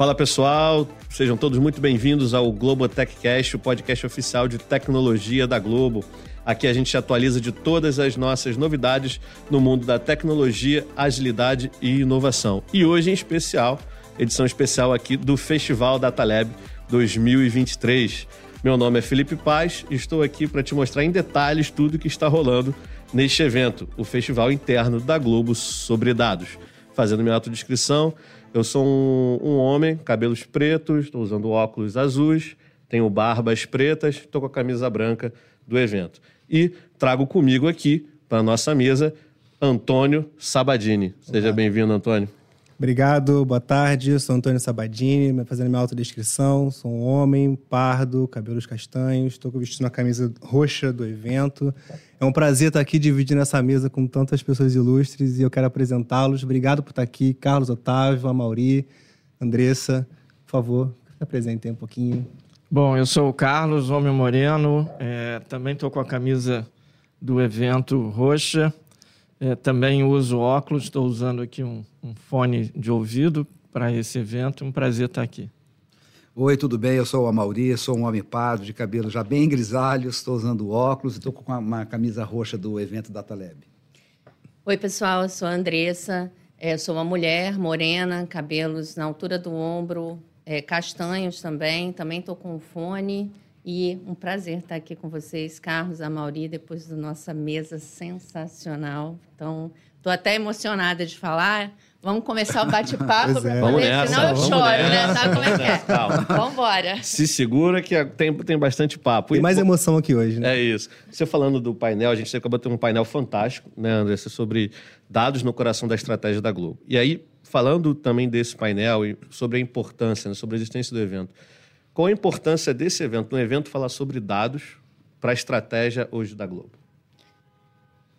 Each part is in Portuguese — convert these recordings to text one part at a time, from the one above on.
Fala pessoal, sejam todos muito bem-vindos ao Globo Techcast, o podcast oficial de tecnologia da Globo. Aqui a gente atualiza de todas as nossas novidades no mundo da tecnologia, agilidade e inovação. E hoje, em especial, edição especial aqui do Festival Datalab 2023. Meu nome é Felipe Paz e estou aqui para te mostrar em detalhes tudo o que está rolando neste evento, o festival interno da Globo sobre dados. Fazendo minha autodescrição, eu sou um, um homem, cabelos pretos, estou usando óculos azuis, tenho barbas pretas, estou com a camisa branca do evento. E trago comigo aqui, para a nossa mesa, Antônio Sabadini. Seja bem-vindo, Antônio. Obrigado, boa tarde. Sou Antônio Sabadini, fazendo minha autodescrição. Sou um homem pardo, cabelos castanhos, estou vestindo a camisa roxa do evento. É um prazer estar aqui dividindo essa mesa com tantas pessoas ilustres e eu quero apresentá-los. Obrigado por estar aqui, Carlos Otávio, Amauri, Andressa. Por favor, se apresentem um pouquinho. Bom, eu sou o Carlos, homem moreno, é, também estou com a camisa do evento roxa. É, também uso óculos, estou usando aqui um, um, fone de ouvido para esse evento. Um prazer estar aqui. Oi, tudo bem? Eu sou o Amauri, sou um homem pardo, de cabelo já bem grisalho, estou usando óculos e estou com uma camisa roxa do evento DataLab. Oi, pessoal, eu sou a Andressa, é, sou uma mulher morena, cabelos na altura do ombro, é, castanhos também, também estou com um fone. E um prazer estar aqui com vocês, Carlos, a Mauri, depois da nossa mesa sensacional. Então, estou até emocionada de falar. Vamos começar o bate-papo, é. vamos nessa, senão eu choro, nessa, né? Sabe como é que é? Calma. Vamos embora. Se segura que tem, tem bastante papo. Tem mais emoção aqui hoje, né? É isso. Você falando do painel, a gente acabou de ter um painel fantástico, né, Andressa, sobre dados no coração da estratégia da Globo. E aí, falando também desse painel e sobre a importância, né, sobre a existência do evento, qual a importância desse evento, um evento falar sobre dados para a estratégia hoje da Globo?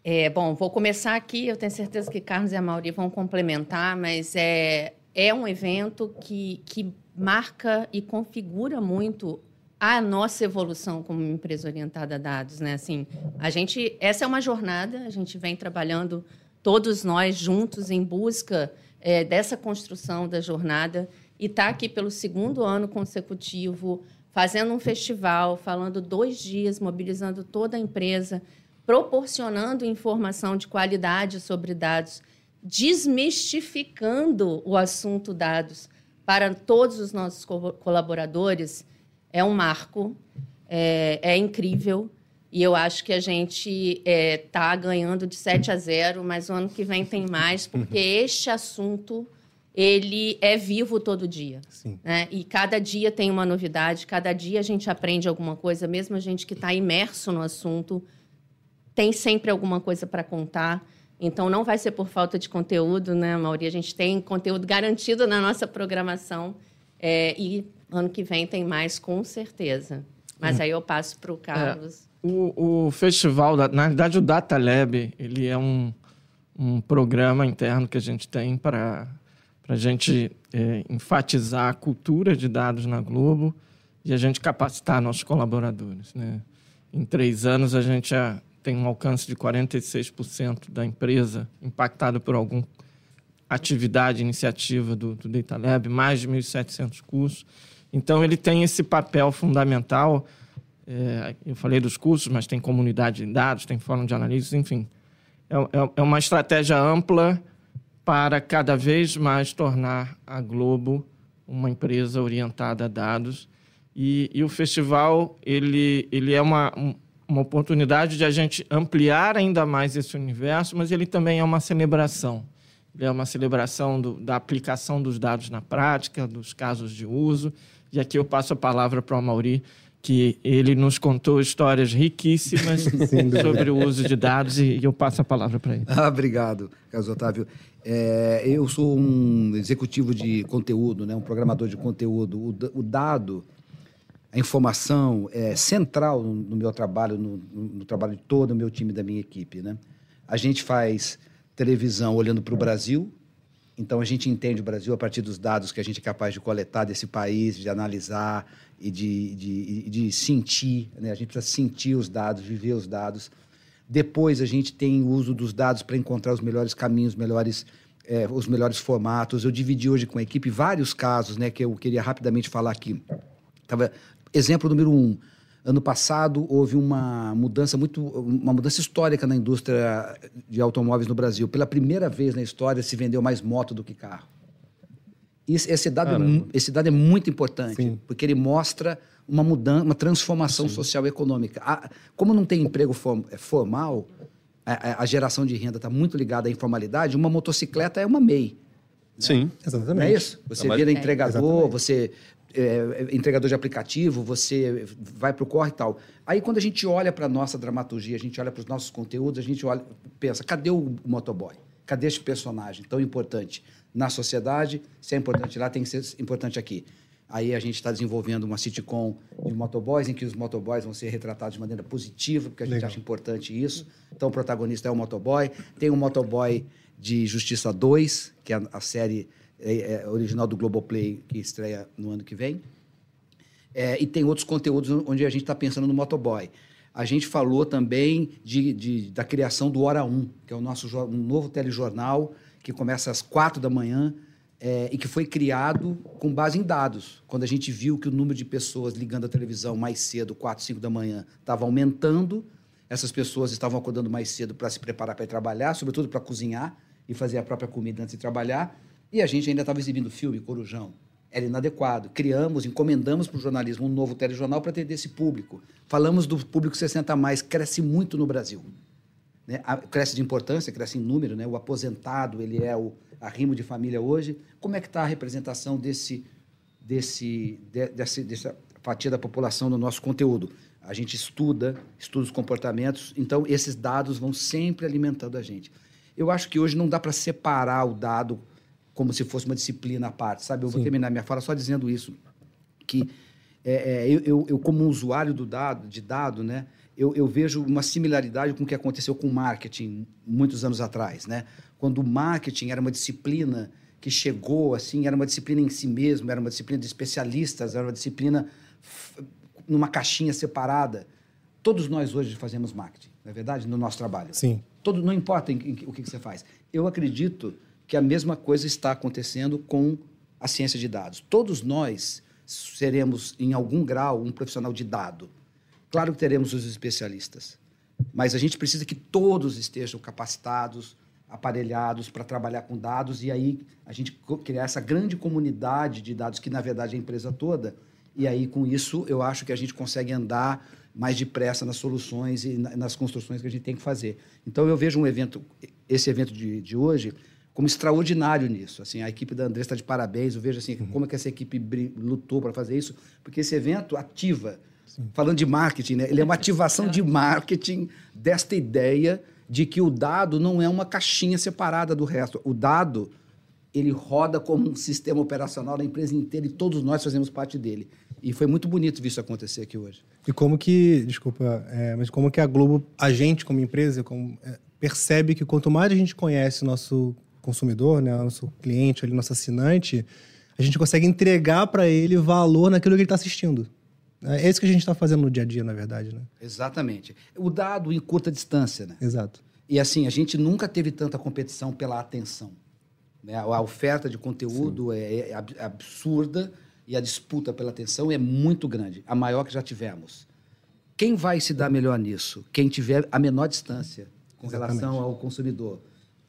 É, bom, vou começar aqui. Eu tenho certeza que Carlos e a Mauri vão complementar, mas é, é um evento que, que marca e configura muito a nossa evolução como empresa orientada a dados, né? Assim, a gente, essa é uma jornada. A gente vem trabalhando todos nós juntos em busca é, dessa construção da jornada e está aqui pelo segundo ano consecutivo, fazendo um festival, falando dois dias, mobilizando toda a empresa, proporcionando informação de qualidade sobre dados, desmistificando o assunto dados para todos os nossos colaboradores, é um marco, é, é incrível. E eu acho que a gente está é, tá ganhando de 7 a 0, mas o ano que vem tem mais, porque este assunto ele é vivo todo dia. Sim. Né? E cada dia tem uma novidade, cada dia a gente aprende alguma coisa, mesmo a gente que está imerso no assunto, tem sempre alguma coisa para contar. Então, não vai ser por falta de conteúdo, né, Mauri? A gente tem conteúdo garantido na nossa programação. É, e ano que vem tem mais, com certeza. Mas hum. aí eu passo para o Carlos. É, o, o festival, na verdade, o Data Lab, ele é um, um programa interno que a gente tem para para a gente é, enfatizar a cultura de dados na Globo e a gente capacitar nossos colaboradores. Né? Em três anos, a gente já tem um alcance de 46% da empresa impactada por alguma atividade, iniciativa do, do Data Lab, mais de 1.700 cursos. Então, ele tem esse papel fundamental. É, eu falei dos cursos, mas tem comunidade de dados, tem fórum de analistas, enfim. É, é, é uma estratégia ampla para cada vez mais tornar a Globo uma empresa orientada a dados. E, e o festival ele, ele é uma, uma oportunidade de a gente ampliar ainda mais esse universo, mas ele também é uma celebração. Ele é uma celebração do, da aplicação dos dados na prática, dos casos de uso. E aqui eu passo a palavra para o Mauri, que ele nos contou histórias riquíssimas sobre o uso de dados e eu passo a palavra para ele. Ah, obrigado, Carlos Otávio. É, eu sou um executivo de conteúdo, né, um programador de conteúdo. O, o dado, a informação é central no, no meu trabalho, no, no, trabalho de todo o meu time da minha equipe. Né? A gente faz televisão olhando para o Brasil, então a gente entende o Brasil a partir dos dados que a gente é capaz de coletar desse país, de analisar e de, de, de sentir. Né? A gente precisa sentir os dados, viver os dados. Depois a gente tem o uso dos dados para encontrar os melhores caminhos, melhores é, os melhores formatos. Eu dividi hoje com a equipe vários casos, né, que eu queria rapidamente falar aqui. Tava, exemplo número um. Ano passado houve uma mudança muito, uma mudança histórica na indústria de automóveis no Brasil. Pela primeira vez na história se vendeu mais moto do que carro. Isso, esse, dado é, esse dado é muito importante, Sim. porque ele mostra uma mudança, uma transformação Sim. social e econômica. A, como não tem emprego form, é, formal, a, a, geração de renda está muito ligada à informalidade, uma motocicleta é uma MEI. Né? Sim, exatamente. Não é isso? Você vira entregador, é, você é, entregador de aplicativo, você vai para o corre e tal. Aí, quando a gente olha para a nossa dramaturgia, a gente olha para os nossos conteúdos, a gente olha, pensa, cadê o motoboy? Cadê esse personagem tão importante na sociedade? Se é importante lá, tem que ser importante aqui. Aí a gente está desenvolvendo uma sitcom de motoboys, em que os motoboys vão ser retratados de maneira positiva, porque a gente Legal. acha importante isso. Então, o protagonista é o motoboy. Tem o motoboy de Justiça 2, que é a série é, é, original do Globoplay, que estreia no ano que vem. É, e tem outros conteúdos onde a gente está pensando no motoboy. A gente falou também de, de, da criação do Hora 1, que é o nosso um novo telejornal que começa às quatro da manhã é, e que foi criado com base em dados. Quando a gente viu que o número de pessoas ligando a televisão mais cedo, quatro, cinco da manhã, estava aumentando, essas pessoas estavam acordando mais cedo para se preparar para ir trabalhar, sobretudo para cozinhar e fazer a própria comida antes de trabalhar. E a gente ainda estava exibindo filme, Corujão. Era inadequado. Criamos, encomendamos para o jornalismo um novo telejornal para atender esse público. Falamos do público 60 a mais, cresce muito no Brasil. Né? Cresce de importância, cresce em número. Né? O aposentado, ele é o arrimo de família hoje. Como é que está a representação desse, desse, de, desse, dessa fatia da população no nosso conteúdo? A gente estuda, estuda os comportamentos, então esses dados vão sempre alimentando a gente. Eu acho que hoje não dá para separar o dado como se fosse uma disciplina à parte, sabe? Eu Sim. vou terminar minha fala só dizendo isso, que é, é, eu, eu, como usuário do dado, de dado, né, eu, eu, vejo uma similaridade com o que aconteceu com o marketing muitos anos atrás, né? Quando o marketing era uma disciplina que chegou assim, era uma disciplina em si mesmo, era uma disciplina de especialistas, era uma disciplina numa caixinha separada. Todos nós hoje fazemos marketing, não é verdade? No nosso trabalho. Sim. Todo, não importa em, em, o que, que você faz. Eu acredito que a mesma coisa está acontecendo com a ciência de dados. Todos nós seremos, em algum grau, um profissional de dado. Claro que teremos os especialistas, mas a gente precisa que todos estejam capacitados, aparelhados para trabalhar com dados e aí a gente criar essa grande comunidade de dados que, na verdade, é a empresa toda. E aí, com isso, eu acho que a gente consegue andar mais depressa nas soluções e nas construções que a gente tem que fazer. Então, eu vejo um evento, esse evento de, de hoje, como extraordinário nisso. Assim, a equipe da André está de parabéns. Eu vejo assim, uhum. como é que essa equipe lutou para fazer isso, porque esse evento ativa. Sim. Falando de marketing, né? ele é uma ativação de marketing desta ideia de que o dado não é uma caixinha separada do resto. O dado ele roda como um sistema operacional da empresa inteira e todos nós fazemos parte dele. E foi muito bonito ver isso acontecer aqui hoje. E como que, desculpa, é, mas como que a Globo, a gente como empresa, como, é, percebe que quanto mais a gente conhece o nosso consumidor, né, nosso cliente, ali, nosso assinante, a gente consegue entregar para ele valor naquilo que ele está assistindo. É isso que a gente está fazendo no dia a dia, na verdade, né? Exatamente. O dado em curta distância, né? Exato. E assim, a gente nunca teve tanta competição pela atenção. Né? A oferta de conteúdo é, é absurda e a disputa pela atenção é muito grande, a maior que já tivemos. Quem vai se dar melhor nisso? Quem tiver a menor distância com Exatamente. relação ao consumidor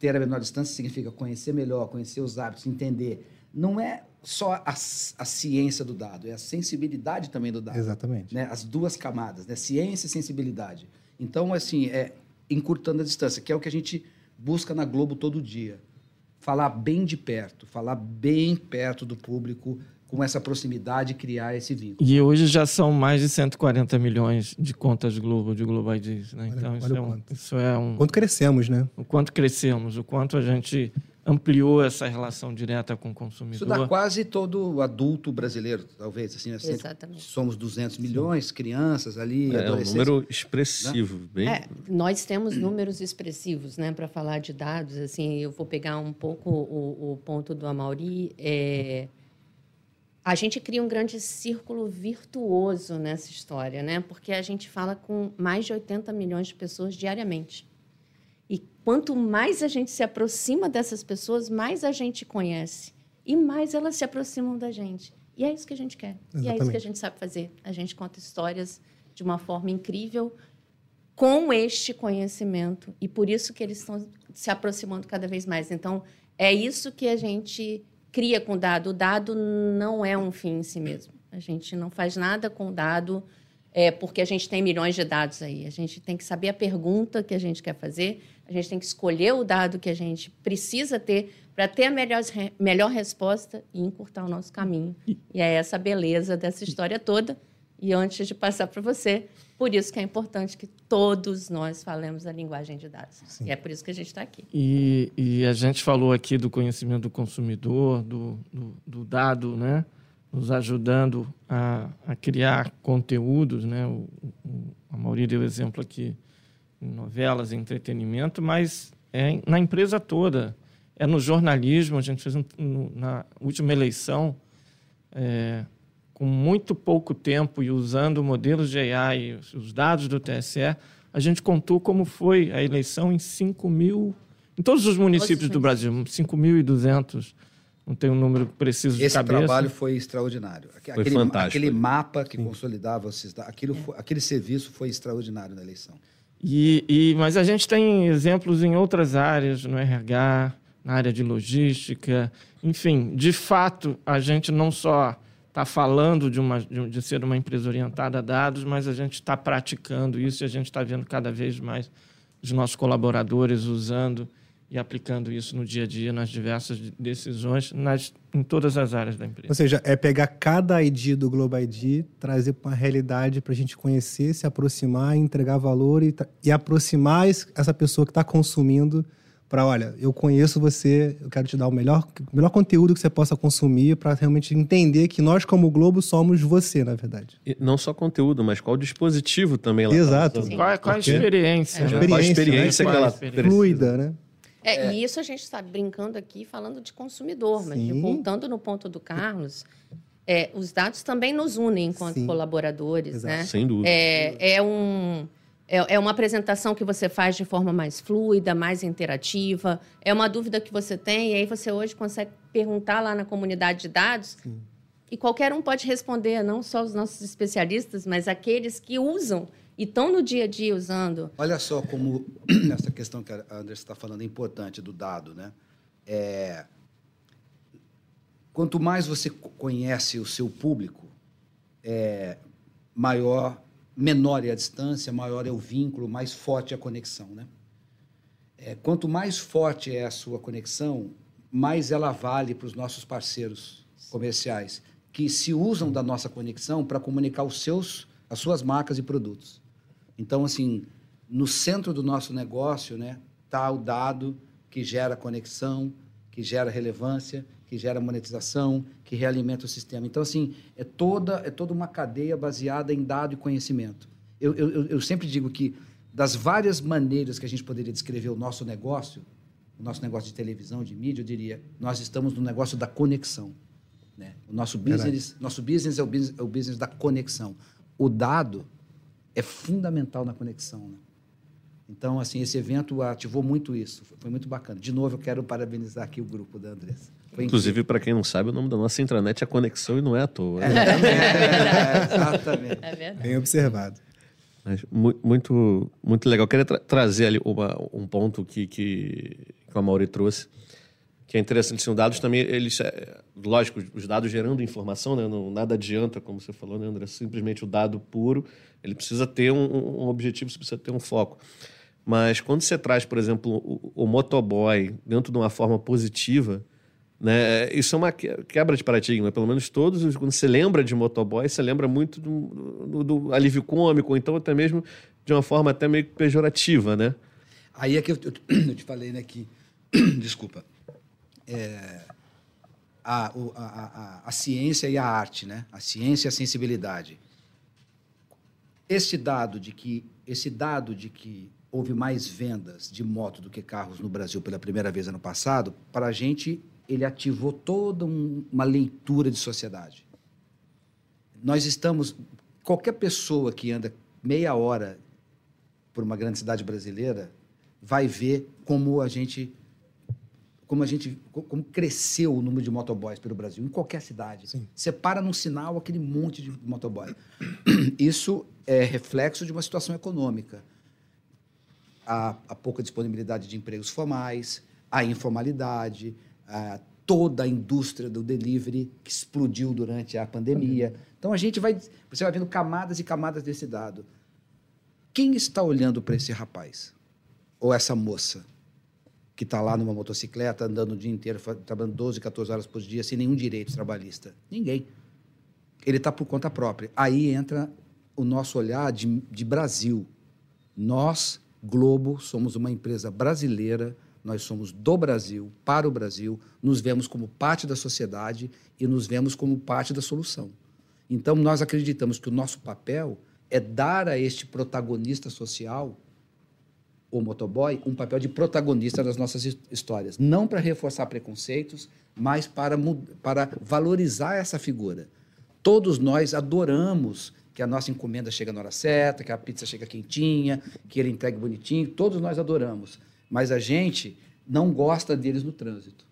ter a menor distância significa conhecer melhor, conhecer os hábitos, entender. Não é só a, a ciência do dado, é a sensibilidade também do dado. Exatamente. Né? As duas camadas, né? ciência e sensibilidade. Então, assim, é encurtando a distância, que é o que a gente busca na Globo todo dia. Falar bem de perto, falar bem perto do público, com essa proximidade, criar esse vínculo. E hoje já são mais de 140 milhões de contas Globo, de Global IDs, né? Então, olha, isso, olha é um, isso é um... Quanto crescemos, né? O quanto crescemos, o quanto a gente ampliou essa relação direta com o consumidor. Isso dá quase todo adulto brasileiro, talvez. Assim, assim Exatamente. Somos 200 milhões, Sim. crianças ali, é, adolescentes. É um número expressivo. Né? Bem... É, nós temos números expressivos, né? Para falar de dados, assim, eu vou pegar um pouco o, o ponto do Amauri. É a gente cria um grande círculo virtuoso nessa história, né? Porque a gente fala com mais de 80 milhões de pessoas diariamente. E quanto mais a gente se aproxima dessas pessoas, mais a gente conhece e mais elas se aproximam da gente. E é isso que a gente quer. Exatamente. E é isso que a gente sabe fazer. A gente conta histórias de uma forma incrível com este conhecimento e por isso que eles estão se aproximando cada vez mais. Então, é isso que a gente cria com dado. O dado não é um fim em si mesmo. A gente não faz nada com dado é, porque a gente tem milhões de dados aí. A gente tem que saber a pergunta que a gente quer fazer, a gente tem que escolher o dado que a gente precisa ter para ter a melhor, melhor resposta e encurtar o nosso caminho. E é essa beleza dessa história toda. E antes de passar para você, por isso que é importante que todos nós falemos a linguagem de dados. Sim. E é por isso que a gente está aqui. E, e, a gente falou aqui do conhecimento do consumidor, do, do, do dado, né? nos ajudando a, a criar conteúdos, né? O, o, a Mauri deu exemplo aqui em novelas, em entretenimento, mas é na empresa toda. É no jornalismo, a gente fez um, na última eleição, é, com muito pouco tempo e usando modelos de AI, os dados do TSE, a gente contou como foi a eleição em 5 mil, em todos os municípios do Brasil, 5.200 não tenho um número preciso de Esse cabeça. Esse trabalho foi extraordinário. Aquele, foi fantástico. Aquele mapa que Sim. consolidava esses aquilo, é. aquele serviço foi extraordinário na eleição. E, e, mas a gente tem exemplos em outras áreas, no RH, na área de logística, enfim, de fato, a gente não só está falando de, uma, de, ser uma empresa orientada a dados, mas a gente está praticando isso e a gente está vendo cada vez mais os nossos colaboradores usando e aplicando isso no dia a dia, nas diversas decisões, nas, em todas as áreas da empresa. Ou seja, é pegar cada ID do Global ID, trazer para uma realidade para a gente conhecer, se aproximar, entregar valor e, e aproximar essa pessoa que está consumindo para, olha, eu conheço você, eu quero te dar o melhor, o melhor conteúdo que você possa consumir para realmente entender que nós, como Globo, somos você, na verdade. E não só conteúdo, mas qual dispositivo também ela Exato. Tá qual, qual a experiência? É. Né? Qual a experiência, né? que ela fluida, né? É, é. E isso a gente está brincando aqui falando de consumidor, mas voltando no ponto do Carlos, é, os dados também nos unem enquanto Sim. colaboradores, Exato. né? Sem dúvida. É, é, um, é, é uma apresentação que você faz de forma mais fluida, mais interativa. É uma dúvida que você tem, e aí você hoje consegue perguntar lá na comunidade de dados. Sim. E qualquer um pode responder, não só os nossos especialistas, mas aqueles que usam e estão no dia a dia usando. Olha só como essa questão que a Andressa está falando é importante do dado, né? É, quanto mais você conhece o seu público, é, maior, menor é a distância, maior é o vínculo, mais forte é a conexão, né? É, quanto mais forte é a sua conexão, mais ela vale para os nossos parceiros comerciais que se usam da nossa conexão para comunicar os seus, as suas marcas e produtos. Então, assim, no centro do nosso negócio, né, está o dado que gera conexão, que gera relevância, que gera monetização, que realimenta o sistema. Então, assim, é toda, é toda uma cadeia baseada em dado e conhecimento. Eu, eu, eu sempre digo que, das várias maneiras que a gente poderia descrever o nosso negócio, o nosso negócio de televisão, de mídia, eu diria, nós estamos no negócio da conexão. Né? O nosso business, nosso business é o business, é o business da conexão. O dado é fundamental na conexão. Né? Então, assim, esse evento ativou muito isso. Foi muito bacana. De novo, eu quero parabenizar aqui o grupo da Andressa. Foi Inclusive, para quem não sabe, o nome da nossa intranet é Conexão e não é à toa. Né? É, é, exatamente. É verdade. Bem observado. Mas, muito, muito legal. Eu queria tra trazer ali uma, um ponto que, que, que a Mauri trouxe, que é interessante. Assim, os dados também, eles, é, lógico, os dados gerando informação, né? não, nada adianta, como você falou, né, André? Simplesmente o dado puro ele precisa ter um, um objetivo, você precisa ter um foco. Mas quando você traz, por exemplo, o, o motoboy dentro de uma forma positiva, né, isso é uma quebra de paradigma. Pelo menos todos, quando você lembra de motoboy, você lembra muito do, do, do alívio cômico, ou então até mesmo de uma forma até meio pejorativa, né? Aí é que eu, eu te falei, né, que... Desculpa. É, a, a, a, a ciência e a arte, né? A ciência e a sensibilidade esse dado de que esse dado de que houve mais vendas de moto do que carros no Brasil pela primeira vez ano passado, para a gente ele ativou toda um, uma leitura de sociedade. Nós estamos qualquer pessoa que anda meia hora por uma grande cidade brasileira vai ver como a gente como a gente como cresceu o número de motoboys pelo Brasil em qualquer cidade. Sim. Você para num sinal aquele monte de motoboy. Isso é reflexo de uma situação econômica. A, a pouca disponibilidade de empregos formais, a informalidade, a, toda a indústria do delivery que explodiu durante a pandemia. Então a gente vai, você vai vendo camadas e camadas desse dado. Quem está olhando para esse rapaz ou essa moça que está lá numa motocicleta andando o dia inteiro, trabalhando 12, 14 horas por dia sem nenhum direito trabalhista? Ninguém. Ele está por conta própria. Aí entra o nosso olhar de, de Brasil. Nós, Globo, somos uma empresa brasileira, nós somos do Brasil, para o Brasil, nos vemos como parte da sociedade e nos vemos como parte da solução. Então, nós acreditamos que o nosso papel é dar a este protagonista social, o motoboy, um papel de protagonista das nossas his- histórias. Não para reforçar preconceitos, mas para, para valorizar essa figura. Todos nós adoramos que a nossa encomenda chega na hora certa, que a pizza chega quentinha, que ele entregue bonitinho. Todos nós adoramos. Mas a gente não gosta deles no trânsito.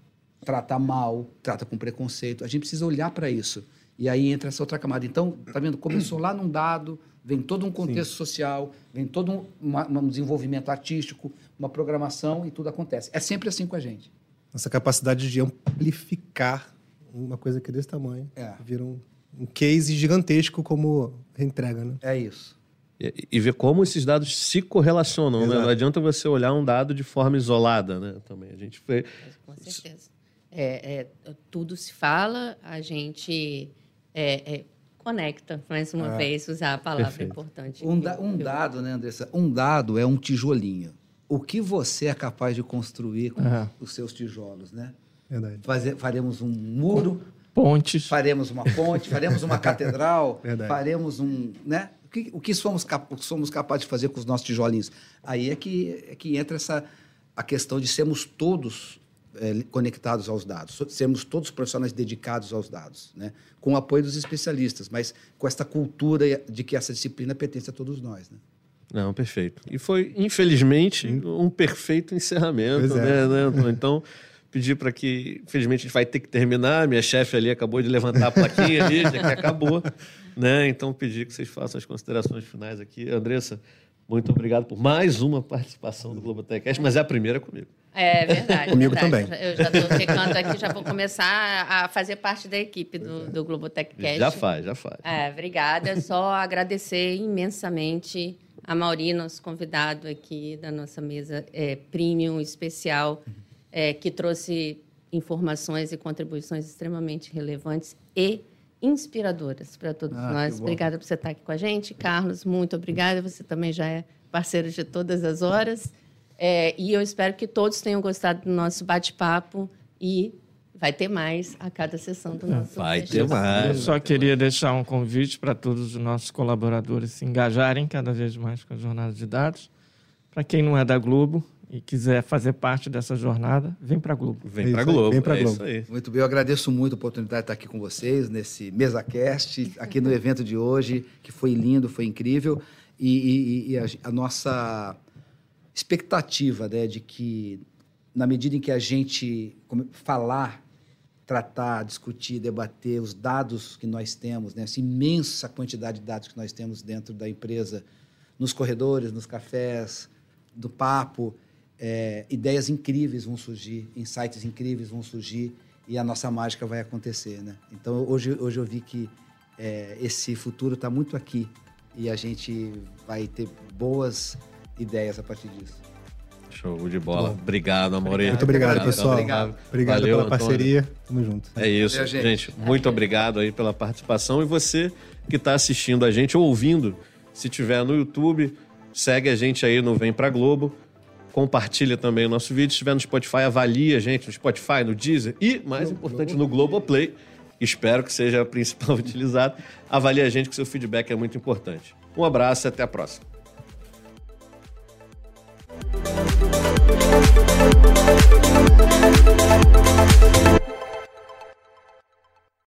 Trata mal, trata com preconceito. A gente precisa olhar para isso. E aí entra essa outra camada. Então, tá vendo? Começou lá num dado, vem todo um contexto social, vem todo um, uma- um desenvolvimento artístico, uma programação e tudo acontece. É sempre assim com a gente. Essa capacidade de amplificar uma coisa que é desse tamanho. É. Vira um, um case gigantesco como entrega, né? É isso. E, e ver como esses dados se correlacionam, né? Não adianta você olhar um dado de forma isolada, né? Também a gente foi... Com certeza. É, é, tudo se fala, a gente é, é, conecta, mais uma vez, usar a palavra Perfeito. importante. Um, da- um dado, né, Andressa? Um dado é um tijolinho. O que você é capaz de construir com É. os seus tijolos, né? Verdade. Fazer, faremos um muro, Pontes. faremos uma ponte, faremos uma catedral, Verdade. faremos um, né? O que, o que somos, cap- somos capazes de fazer com os nossos tijolinhos? Aí é que, é que entra essa a questão de sermos todos eh, conectados aos dados, sermos todos profissionais dedicados aos dados, né? Com o apoio dos especialistas, mas com esta cultura de que essa disciplina pertence a todos nós, né? Não, perfeito. E foi, infelizmente, um perfeito encerramento, Pois é. né, né? Então, pedir para que, infelizmente, a gente vai ter que terminar. Minha chefe ali acabou de levantar a plaquinha ali, já que acabou. Né? Então, pedir que vocês façam as considerações finais aqui. Andressa, muito obrigado por mais uma participação do Globo Techcast, mas é a primeira comigo. É verdade. Comigo verdade. também. Eu já estou ficando aqui, já vou começar a fazer parte da equipe do, do Globotech Cast. Já faz, já faz. É, obrigada. Só agradecer imensamente a Mauri, nosso convidado aqui da nossa mesa é, premium especial, é, que trouxe informações e contribuições extremamente relevantes e inspiradoras para todos Ah, nós. Obrigada por você estar aqui com a gente. Carlos, muito obrigada. Você também já é parceiro de todas as horas. É, e eu espero que todos tenham gostado do nosso bate-papo e vai ter mais a cada sessão do nosso Vai ter Eu mais. só queria deixar um convite para todos os nossos colaboradores se engajarem cada vez mais com a jornada de dados. Para quem não é da Globo e quiser fazer parte dessa jornada, vem para a Globo. Vem É para Globo. vem pra é Globo. isso aí. Muito bem, eu agradeço muito a oportunidade de estar aqui com vocês nesse MesaCast, aqui no evento de hoje, que foi lindo, foi incrível. E, e- e a, a nossa expectativa né, de que, na medida em que a gente falar, tratar, discutir, debater os dados que nós temos, né, essa imensa quantidade de dados que nós temos dentro da empresa, nos corredores, nos cafés, do papo, é, ideias incríveis vão surgir, insights incríveis vão surgir e a nossa mágica vai acontecer, né? Então hoje, hoje eu vi que é, esse futuro está muito aqui e a gente vai ter boas ideias a partir disso. Show de bola. Obrigado, Amore. Muito obrigado, Obrigado, pessoal. obrigado. Obrigado Valeu, pela Antônio. parceria. Tamo junto. É isso, Valeu, gente. gente. Muito obrigado aí pela participação. E você que está assistindo a gente ou ouvindo, se tiver no YouTube, segue a gente aí no Vem Pra Globo. Compartilha também o nosso vídeo. Se estiver no Spotify, avalia a gente no Spotify, no Deezer e, mais importante, no Globoplay. Espero que seja a principal utilizada. Avalie a gente, que seu feedback é muito importante. Um abraço e até a próxima.